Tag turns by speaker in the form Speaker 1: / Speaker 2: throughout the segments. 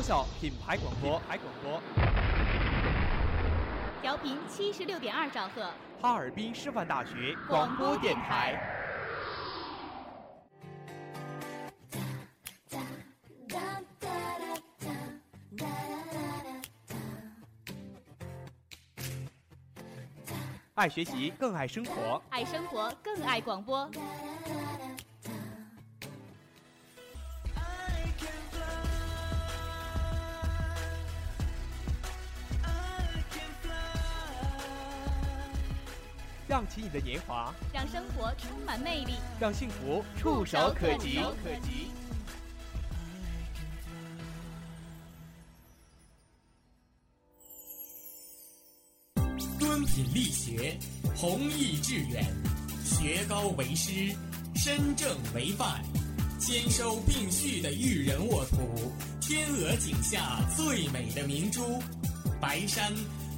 Speaker 1: 高校品牌广播，品牌广播，
Speaker 2: 调频七十六点二兆赫，
Speaker 1: 哈尔滨师范大学广播电台。爱学习，更爱生活；
Speaker 2: 爱生活，更爱广播。
Speaker 1: 让起你的年华，
Speaker 2: 让生活充满魅力，
Speaker 1: 让幸福触手可及。
Speaker 3: 敦品力学，弘毅致远，学高为师，身正为范，兼收并蓄的育人沃土，天鹅颈下最美的明珠，白山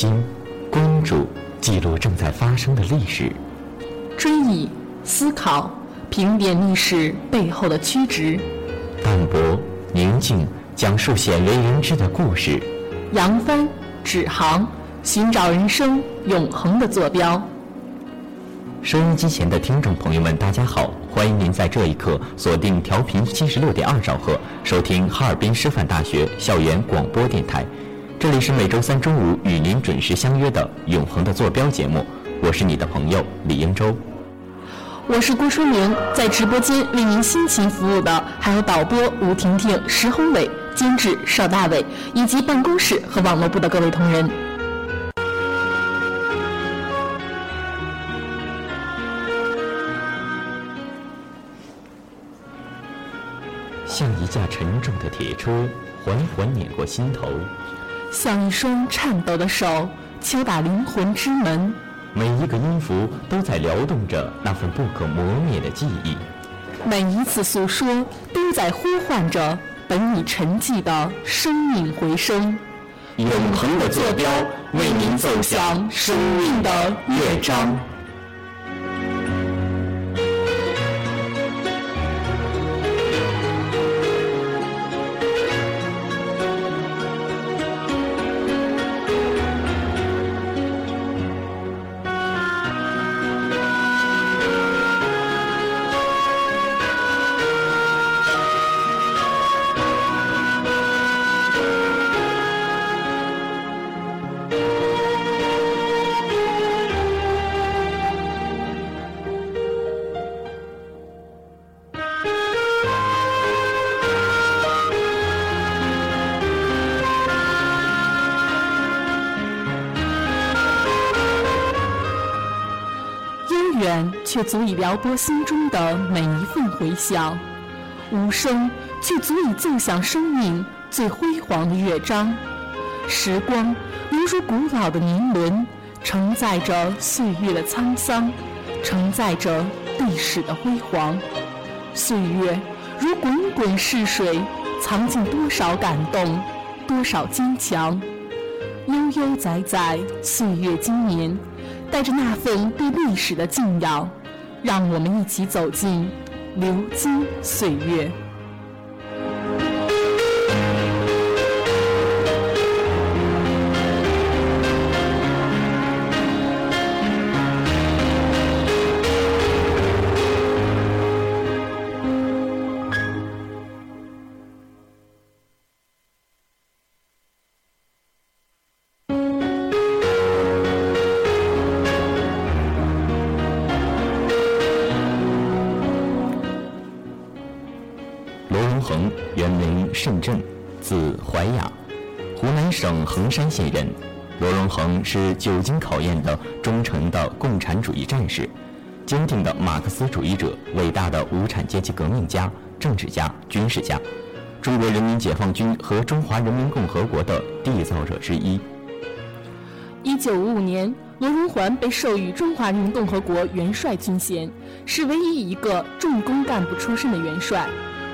Speaker 4: 心关注，记录正在发生的历史；
Speaker 5: 追忆思考，评点历史背后的曲直；
Speaker 4: 淡泊宁静，讲述鲜为人知的故事；
Speaker 5: 扬帆指航，寻找人生永恒的坐标。
Speaker 4: 收音机前的听众朋友们，大家好，欢迎您在这一刻锁定调频七十六点二兆赫，收听哈尔滨师范大学校园广播电台。这里是每周三中午与您准时相约的《永恒的坐标》节目，我是你的朋友李英洲，
Speaker 5: 我是郭淑明，在直播间为您辛勤服务的还有导播吴婷婷、石宏伟，监制邵大伟，以及办公室和网络部的各位同仁。
Speaker 4: 像一架沉重的铁车，缓缓碾过心头。
Speaker 5: 像一双颤抖的手敲打灵魂之门，
Speaker 4: 每一个音符都在撩动着那份不可磨灭的记忆，
Speaker 5: 每一次诉说都在呼唤着本已沉寂的生命回声。
Speaker 4: 永恒的坐标，为您奏响生命的乐章。
Speaker 5: 却足以撩拨心中的每一份回响，无声却足以奏响生命最辉煌的乐章。时光犹如古老的年轮，承载着岁月的沧桑，承载着历史的辉煌。岁月如滚滚逝水，藏进多少感动，多少坚强。悠悠载载，岁月经年，带着那份对历史的敬仰。让我们一起走进流金岁月。衡山县人。罗荣桓是久经考验的忠诚的共产主义战士，坚定的马克思主义者，伟大的无产阶级革命家、政治家、军事家。
Speaker 4: 中国人民解放军和中华人民共和国的缔造者之一。
Speaker 5: 一九五五年，罗荣桓被授予中华人民共和国元帅军衔，是唯一一个重工干部出身的元帅。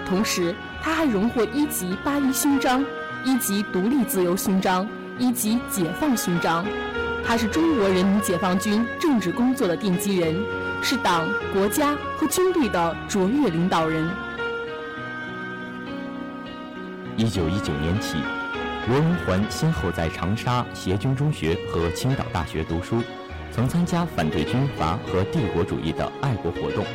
Speaker 5: 同时，他还荣获一级八一勋章、一级独立自由勋章、一级解放勋章。他是中国人民解放军政治工作的奠基人，是党、国家和军队的卓越领导人。
Speaker 4: 一九一九年起。罗荣桓先后在长沙协军中学和青岛大学读书，曾参加反对军阀和帝国主义的爱国活动。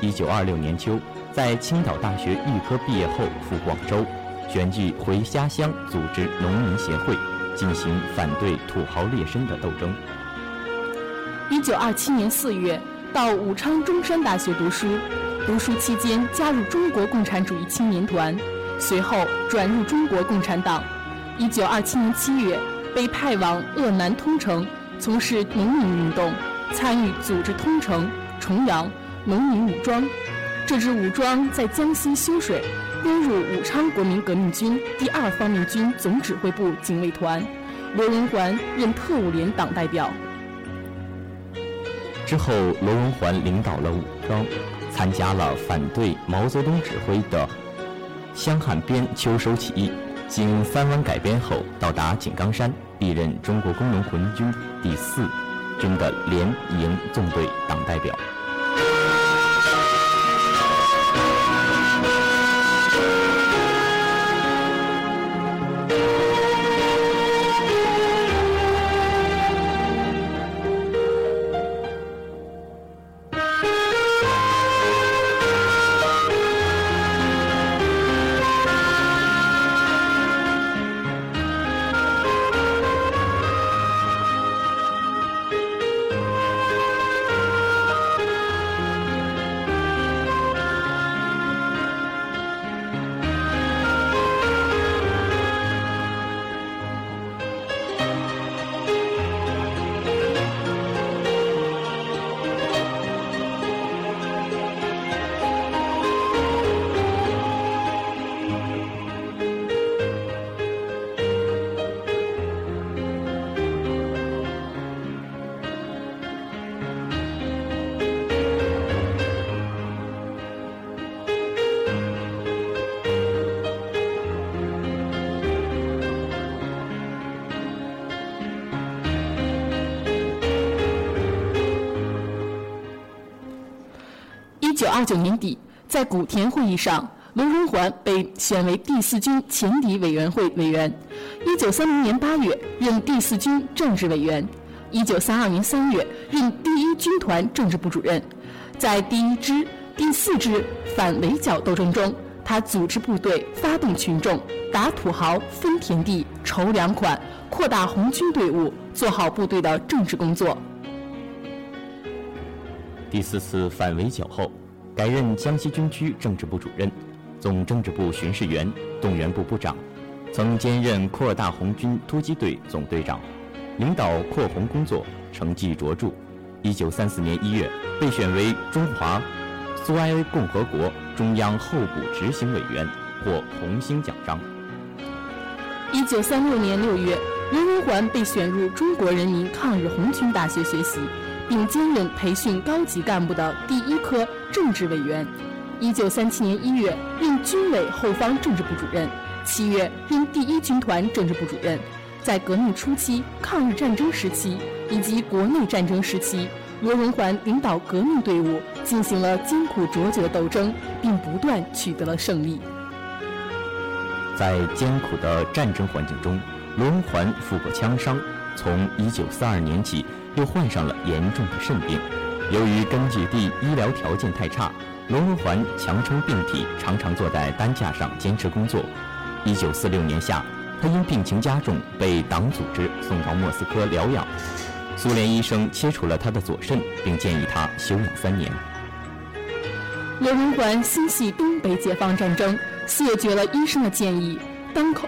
Speaker 4: 一九二六年秋，在青岛大学预科毕业后赴广州，选举回家乡组织农民协会，进行反对土豪劣绅的斗争。
Speaker 5: 一九二七年四月，到武昌中山大学读书，读书期间加入中国共产主义青年团，随后转入中国共产党。一九二七年七月，被派往鄂南通城，从事农民运动，参与组织通城、重阳农民武装。这支武装在江西修水，编入武昌国民革命军第二方面军总指挥部警卫团。罗荣桓任特务连党代表。
Speaker 4: 之后，罗荣桓领导了武装，参加了反对毛泽东指挥的湘汉边秋收起义。经三湾改编后，到达井冈山，历任中国工农红军第四军的连营纵队党代表。
Speaker 5: 二九年底，在古田会议上，罗荣桓被选为第四军前敌委员会委员。一九三零年八月，任第四军政治委员。一九三二年三月，任第一军团政治部主任。在第一支、第四支反围剿斗争中，他组织部队，发动群众，打土豪，分田地，筹粮款，扩大红军队伍，做好部队的政治工作。
Speaker 4: 第四次反围剿后。改任江西军区政治部主任、总政治部巡视员、动员部部长，曾兼任扩大红军突击队总队长，领导扩红工作成绩卓著。一九三四年一月，被选为中华苏维埃共和国中央候补执行委员，获红星奖章。
Speaker 5: 一九三六年六月，刘荣桓被选入中国人民抗日红军大学学习。并兼任培训高级干部的第一科政治委员。一九三七年一月，任军委后方政治部主任；七月，任第一军团政治部主任。在革命初期、抗日战争时期以及国内战争时期，罗荣桓领导革命队伍进行了艰苦卓绝的斗争，并不断取得了胜利。
Speaker 4: 在艰苦的战争环境中，罗荣桓负过枪伤，从一九四二年起。又患上了严重的肾病，由于根据地医疗条件太差，罗荣桓强撑病体，常常坐在担架上坚持工作。一九四六年夏，他因病情加重，被党组织送到莫斯科疗养。苏联医生切除了他的左肾，并建议他休养三年。
Speaker 5: 罗荣桓心系东北解放战争，谢绝了医生的建议，当口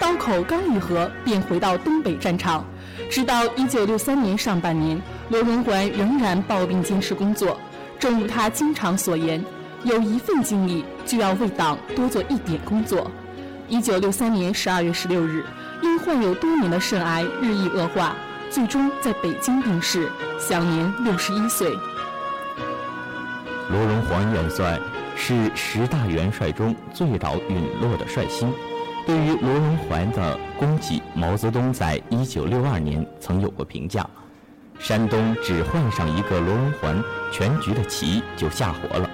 Speaker 5: 刀口刚愈合，便回到东北战场。直到一九六三年上半年，罗荣桓仍然抱病坚持工作。正如他经常所言：“有一份精力，就要为党多做一点工作。”一九六三年十二月十六日，因患有多年的肾癌日益恶化，最终在北京病逝，享年六十一岁。
Speaker 4: 罗荣桓元帅是十大元帅中最早陨落的帅星。对于罗荣桓的功绩，毛泽东在一九六二年曾有过评价：山东只换上一个罗荣桓，全局的棋就下活了。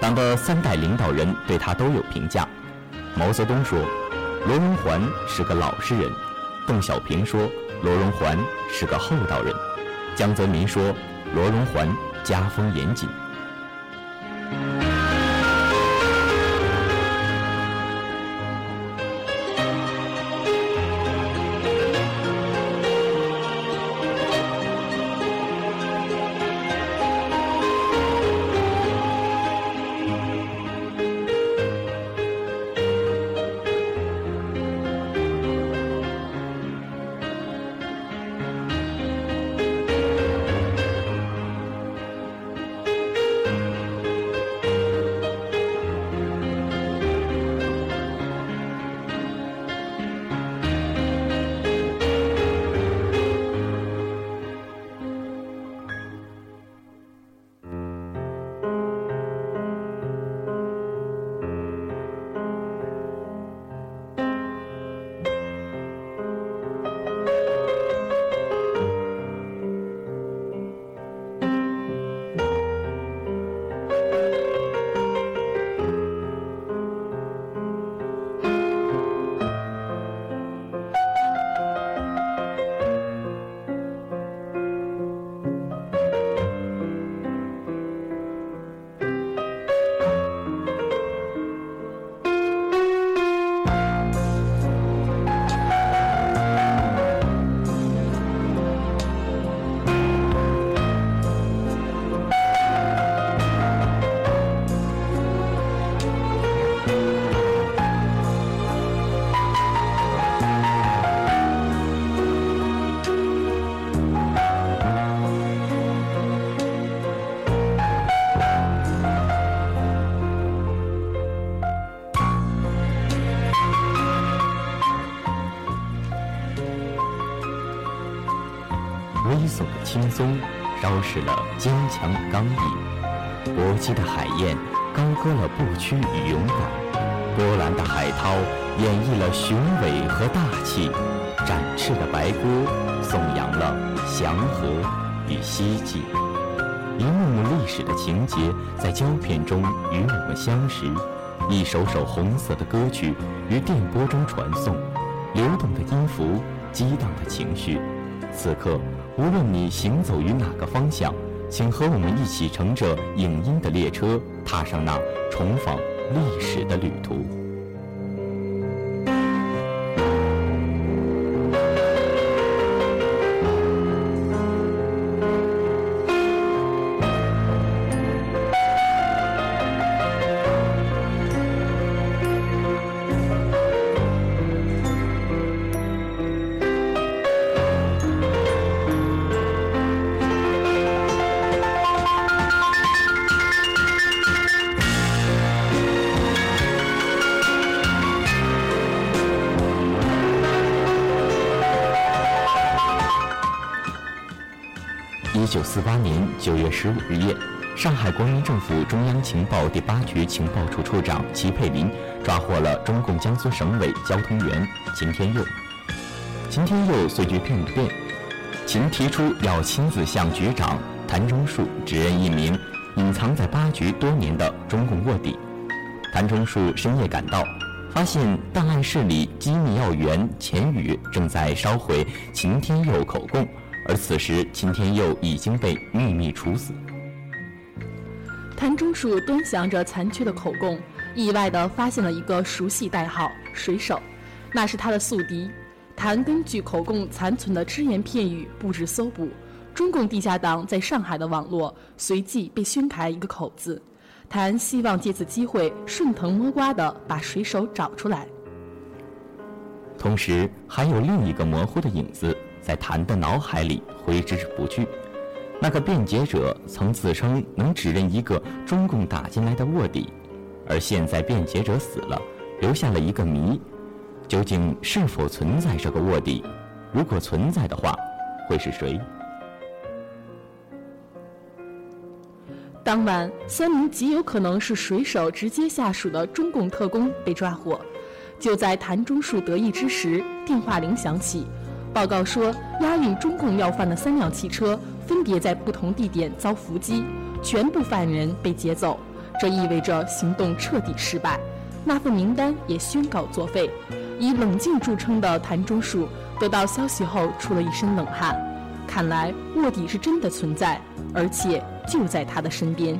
Speaker 4: 党的三代领导人对他都有评价。毛泽东说：“罗荣桓是个老实人。”邓小平说：“罗荣桓是个厚道人。”江泽民说：“罗荣桓家风严谨。”示了坚强与刚毅；搏击的海燕，高歌了不屈与勇敢；波澜的海涛，演绎了雄伟和大气；展翅的白鸽，颂扬了祥和与希冀。一幕幕历史的情节在胶片中与我们相识，一首首红色的歌曲于电波中传送，流动的音符，激荡的情绪。此刻。无论你行走于哪个方向，请和我们一起乘着影音的列车，踏上那重访历史的旅途。四八年九月十五日夜，上海国民政府中央情报第八局情报处处长齐佩林抓获了中共江苏省委交通员秦天佑。秦天佑随局骗电，秦提出要亲自向局长谭忠树指认一名隐藏在八局多年的中共卧底。谭忠树深夜赶到，发现档案室里机密要员钱宇正在烧毁秦天佑口供。而此时，秦天佑已经被秘密处死。
Speaker 5: 谭中树端详着残缺的口供，意外地发现了一个熟悉代号“水手”，那是他的宿敌。谭根据口供残存的只言片语布置搜捕，中共地下党在上海的网络随即被宣开一个口子。谭希望借此机会顺藤摸瓜地把水手找出来。
Speaker 4: 同时，还有另一个模糊的影子。在谭的脑海里挥之不去。那个辩解者曾自称能指认一个中共打进来的卧底，而现在辩解者死了，留下了一个谜：究竟是否存在这个卧底？如果存在的话，会是谁？
Speaker 5: 当晚，三名极有可能是水手直接下属的中共特工被抓获。就在谭中树得意之时，电话铃响起，报告说押运中共要犯的三辆汽车分别在不同地点遭伏击，全部犯人被劫走。这意味着行动彻底失败，那份名单也宣告作废。以冷静著称的谭中树得到消息后出了一身冷汗，看来卧底是真的存在，而且就在他的身边。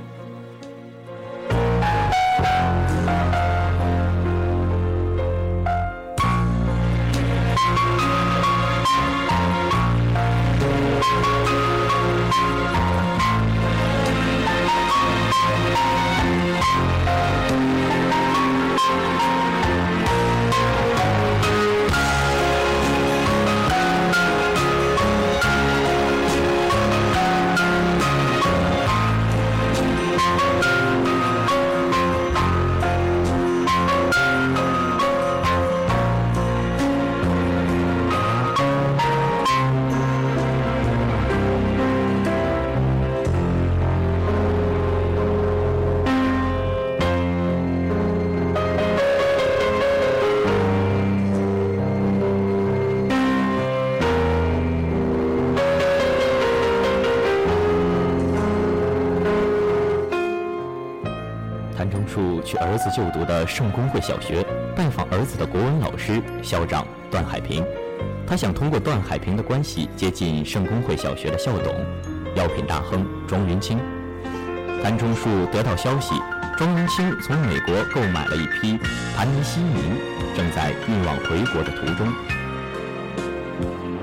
Speaker 4: 儿子就读的圣公会小学拜访儿子的国文老师校长段海平，他想通过段海平的关系接近圣公会小学的校董药品大亨庄云清。谭中树得到消息，庄云清从美国购买了一批盘尼西林，正在运往回国的途中。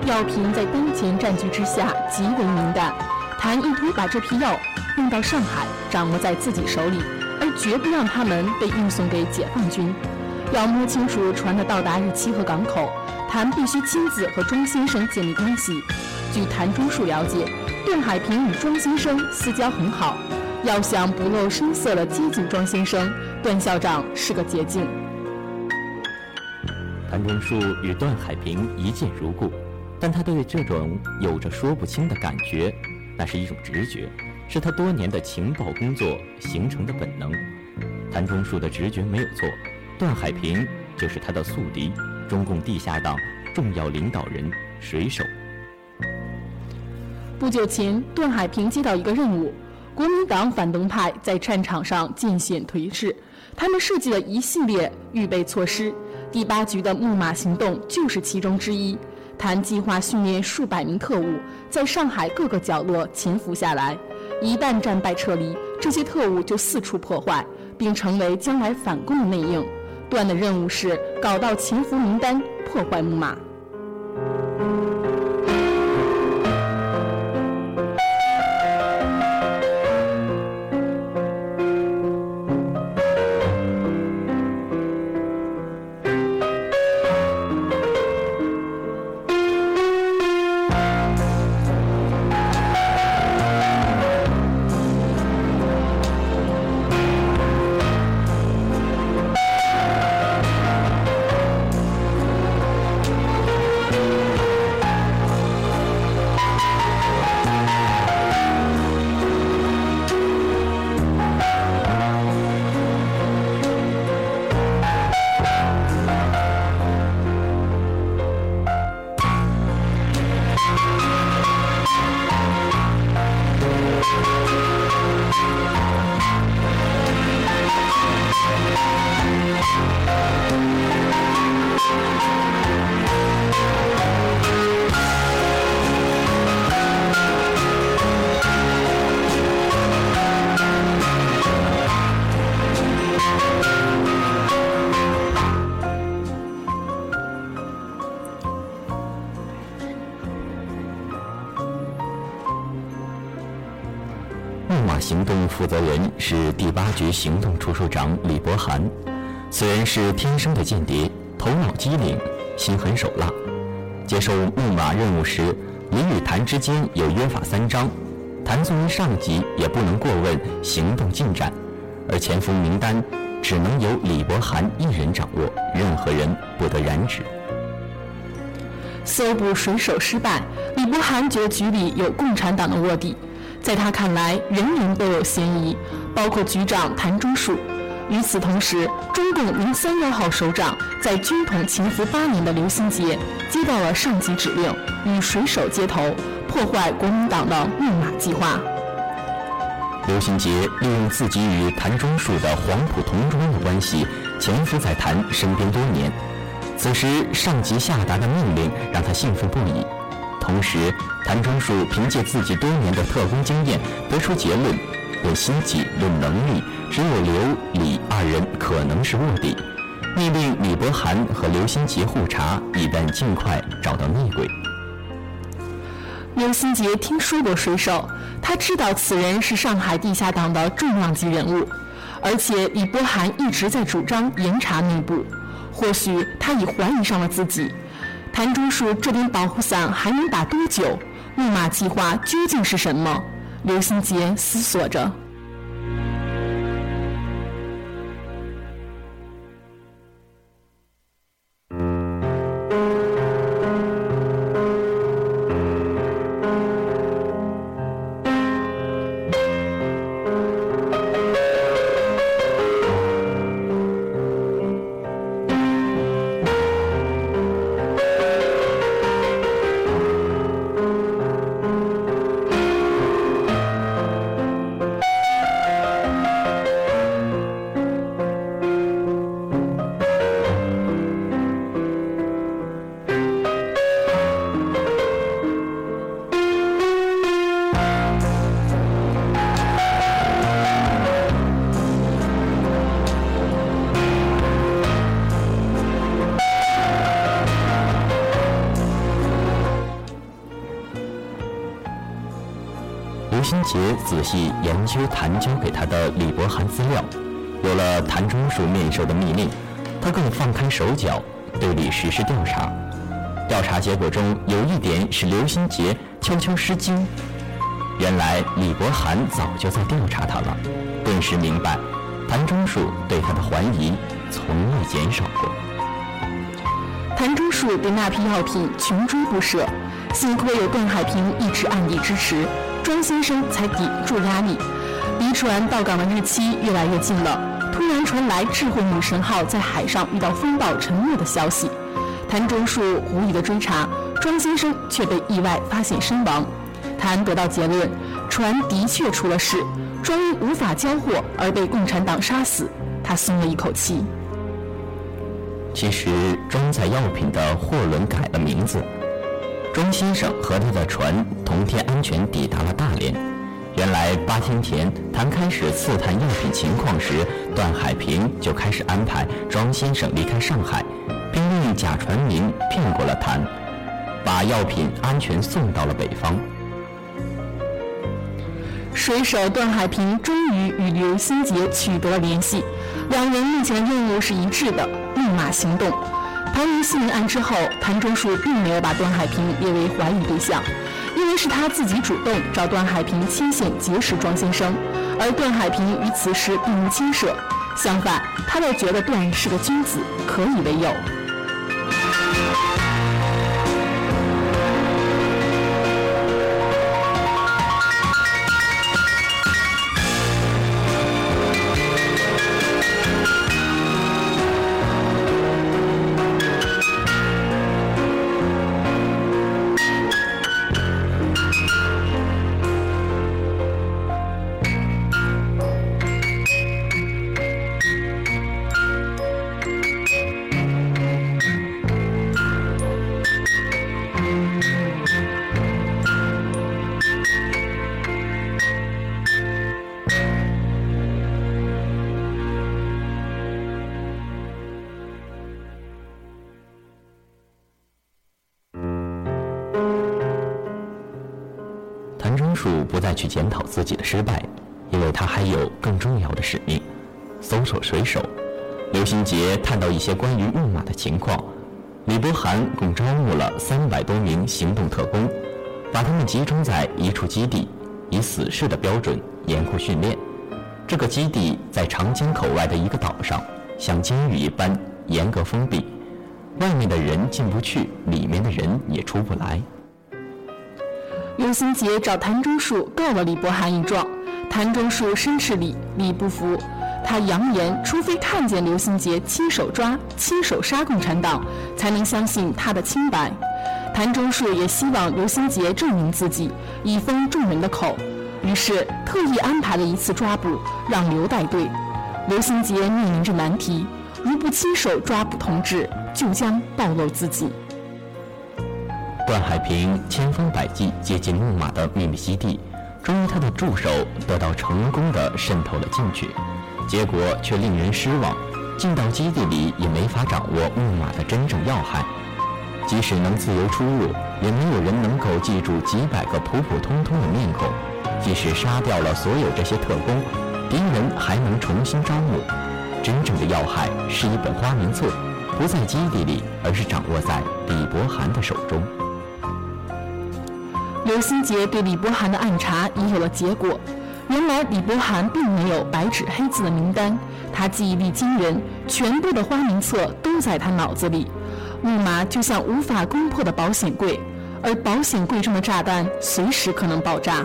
Speaker 5: 药品在当前战局之下极为敏感，谭意图把这批药运到上海，掌握在自己手里。绝不让他们被运送给解放军。要摸清楚船的到达日期和港口，谭必须亲自和庄先生建立关系。据谭中树了解，段海平与庄先生私交很好。要想不露声色地接近庄先生，段校长是个捷径。
Speaker 4: 谭中树与段海平一见如故，但他对这种有着说不清的感觉，那是一种直觉。是他多年的情报工作形成的本能。谭中树的直觉没有错，段海平就是他的宿敌，中共地下党重要领导人水手。
Speaker 5: 不久前，段海平接到一个任务：国民党反动派在战场上尽显颓势，他们设计了一系列预备措施，第八局的木马行动就是其中之一。谭计划训练数百名特务，在上海各个角落潜伏下来。一旦战败撤离，这些特务就四处破坏，并成为将来反共的内应。段的任务是搞到潜伏名单，破坏木马。
Speaker 4: 负责人是第八局行动处处长李博涵，此人是天生的间谍，头脑机灵，心狠手辣。接受木马任务时，李与谭之间有约法三章，谭作为上级也不能过问行动进展。而潜伏名单只能由李博涵一人掌握，任何人不得染指。
Speaker 5: 搜捕水手失败，李博涵觉局里有共产党的卧底，在他看来，人人都有嫌疑，包括局长谭中树。与此同时，中共零三幺号首长在军统潜伏八年的刘新杰接到了上级指令，与水手接头，破坏国民党的密码计划。
Speaker 4: 刘新杰利用自己与谭中树的黄埔同窗的关系，潜伏在谭身边多年。此时，上级下达的命令让他兴奋不已。同时，谭忠树凭借自己多年的特工经验，得出结论：论心计、论能力，只有刘、李二人可能是卧底。命令李伯涵和刘新杰互查，以便尽快找到内鬼。
Speaker 5: 刘新杰听说过水手，他知道此人是上海地下党的重量级人物，而且李伯涵一直在主张严查内部，或许他已怀疑上了自己。谭中树这顶保护伞还能打多久？木马计划究竟是什么？刘新杰思索着。
Speaker 4: 杰仔细研究谭交给他的李伯涵资料，有了谭忠树面授的密令，他更放开手脚对李实施调查。调查结果中有一点使刘新杰悄悄失惊：原来李伯涵早就在调查他了，顿时明白谭忠树对他的怀疑从未减少过。
Speaker 5: 谭忠树对那批药品穷追不舍，幸亏有邓海平一直暗地支持。庄先生才抵住压力，离船到港的日期越来越近了。突然传来智慧女神号在海上遇到风暴沉没的消息。谭忠树无意的追查，庄先生却被意外发现身亡。谭得到结论，船的确出了事，庄因无法交货而被共产党杀死。他松了一口气。
Speaker 4: 其实装载药品的货轮改了名字。庄先生和他的船同天安全抵达了大连。原来八天前，谭开始刺探药品情况时，段海平就开始安排庄先生离开上海，并用假船名骗过了谭，把药品安全送到了北方。
Speaker 5: 水手段海平终于与刘新杰取得了联系，两人目前任务是一致的：立马行动。盘于信案之后，谭忠树并没有把段海平列为怀疑对象，因为是他自己主动找段海平牵线结识庄先生，而段海平与此事并无牵涉。相反，他倒觉得段是个君子，可以为友。
Speaker 4: 去检讨自己的失败，因为他还有更重要的使命——搜索水手。刘新杰探到一些关于木马的情况。李博涵共招募了三百多名行动特工，把他们集中在一处基地，以死士的标准严酷训练。这个基地在长江口外的一个岛上，像监狱一般严格封闭，外面的人进不去，里面的人也出不来。
Speaker 5: 刘心杰找谭中树告了李伯涵一状，谭中树申斥李，李不服，他扬言，除非看见刘心杰亲手抓、亲手杀共产党，才能相信他的清白。谭中树也希望刘心杰证明自己，以封众人的口，于是特意安排了一次抓捕，让刘带队。刘心杰面临着难题，如不亲手抓捕同志，就将暴露自己。
Speaker 4: 段海平千方百计接近木马的秘密基地，终于他的助手得到成功的渗透了进去，结果却令人失望。进到基地里也没法掌握木马的真正要害，即使能自由出入，也没有人能够记住几百个普普通通的面孔。即使杀掉了所有这些特工，敌人还能重新招募。真正的要害是一本花名册，不在基地里，而是掌握在李伯涵的手中。
Speaker 5: 刘心杰对李博涵的暗查已有了结果。原来李博涵并没有白纸黑字的名单，他记忆力惊人，全部的花名册都在他脑子里。木马就像无法攻破的保险柜，而保险柜中的炸弹随时可能爆炸。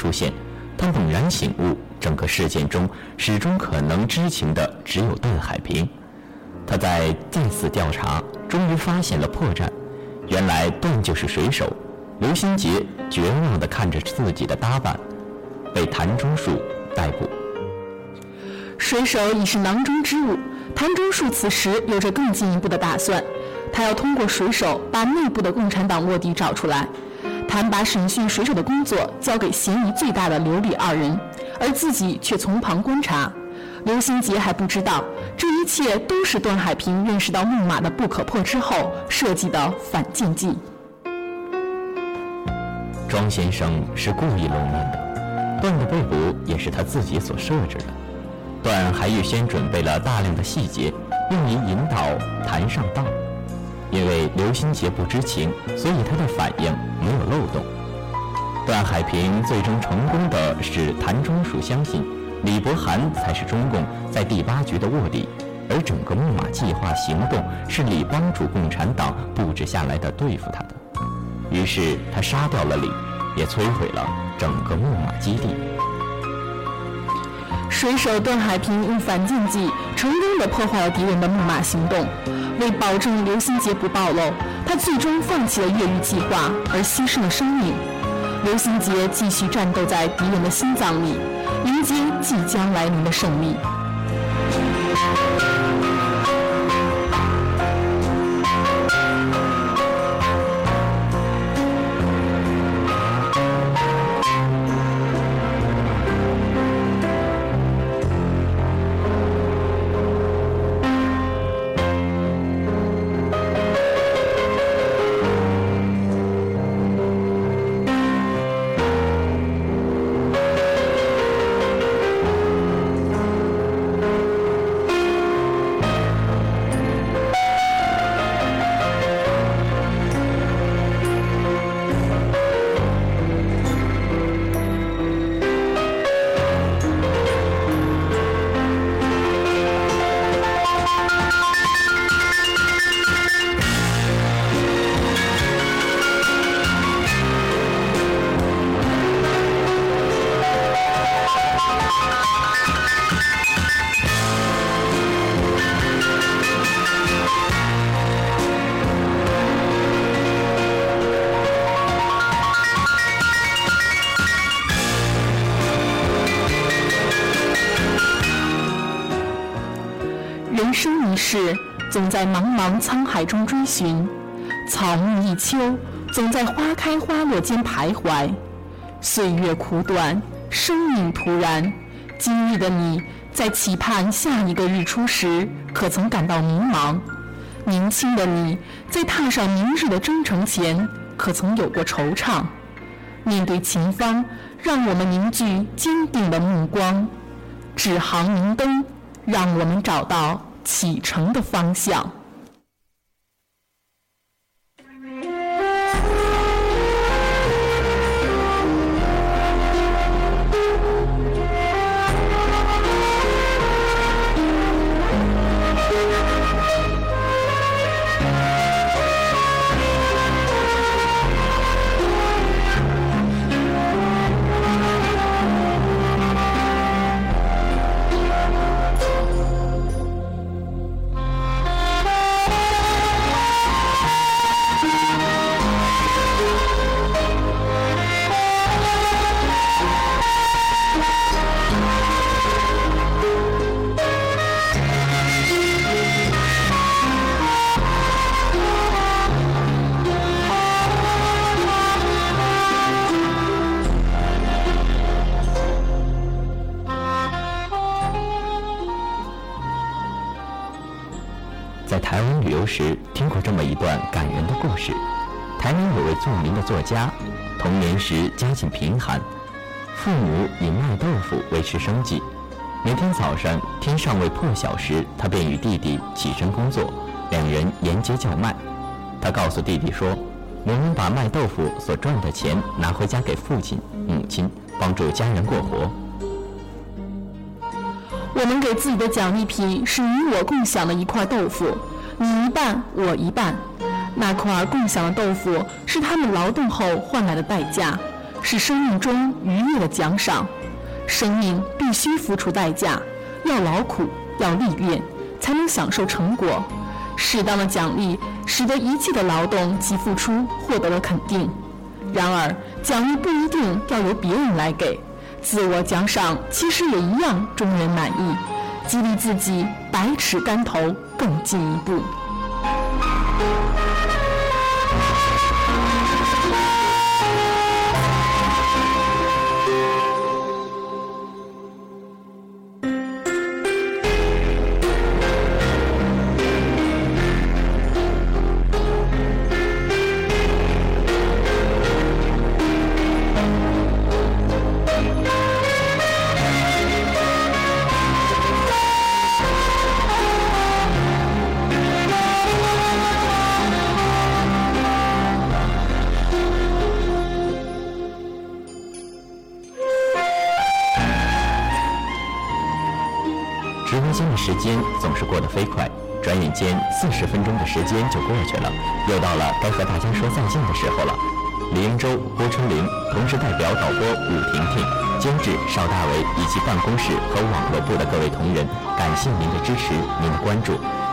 Speaker 4: 出现。他猛然醒悟，整个事件中始终可能知情的只有段海平。他在再次调查，终于发现了破绽。原来段就是水手。刘新杰绝望地看着自己的搭档，被谭中树逮捕。
Speaker 5: 水手已是囊中之物。谭中树此时有着更进一步的打算。他要通过水手把内部的共产党卧底找出来。谭把审讯水手的工作交给嫌疑最大的刘李二人，而自己却从旁观察。刘新杰还不知道，这一切都是段海平认识到木马的不可破之后设计的反间计。
Speaker 4: 庄先生是故意露面的，段的被捕也是他自己所设置的。段还预先准备了大量的细节，用以引导谭上当。因为刘新杰不知情，所以他的反应没有漏洞。段海平最终成功的使谭中树相信李伯涵才是中共在第八局的卧底，而整个木马计划行动是李帮助共产党布置下来的对付他的。于是他杀掉了李，也摧毁了整个木马基地。
Speaker 5: 水手段海平用反间计成功的破坏了敌人的木马行动。为保证刘新杰不暴露，他最终放弃了越狱计划，而牺牲了生命。刘新杰继续战斗在敌人的心脏里，迎接即将来临的胜利。是总在茫茫沧海中追寻，草木一秋总在花开花落间徘徊。岁月苦短，生命突然。今日的你在期盼下一个日出时，可曾感到迷茫？年轻的你在踏上明日的征程前，可曾有过惆怅？面对前方，让我们凝聚坚定的目光，指航明灯，让我们找到启程的方向。
Speaker 4: 台湾有位著名的作家，童年时家境贫寒，父母以卖豆腐维持生计。每天早上天尚未破晓时，他便与弟弟起身工作，两人沿街叫卖。他告诉弟弟说：“我们把卖豆腐所赚的钱拿回家给父亲、母亲，帮助家人过活。”
Speaker 5: 我们给自己的奖励品是与我共享的一块豆腐，你一半，我一半。那块共享的豆腐是他们劳动后换来的代价，是生命中愉悦的奖赏。生命必须付出代价，要劳苦，要历练，才能享受成果。适当的奖励，使得一切的劳动及付出获得了肯定。然而，奖励不一定要由别人来给。自我奖赏其实也一样，众人满意，激励自己百尺竿头更进一步。
Speaker 4: 间四十分钟的时间就过去了，又到了该和大家说再见的时候了。李英洲、郭春玲，同时代表导播武婷婷、监制邵大为以及办公室和网络部的各位同仁，感谢您的支持、您的关注，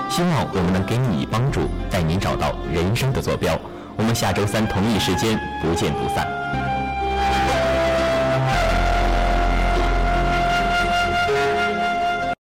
Speaker 4: 希望我们能给你以帮助，带您找到人生的坐标。我们下周三同一时间不见不散。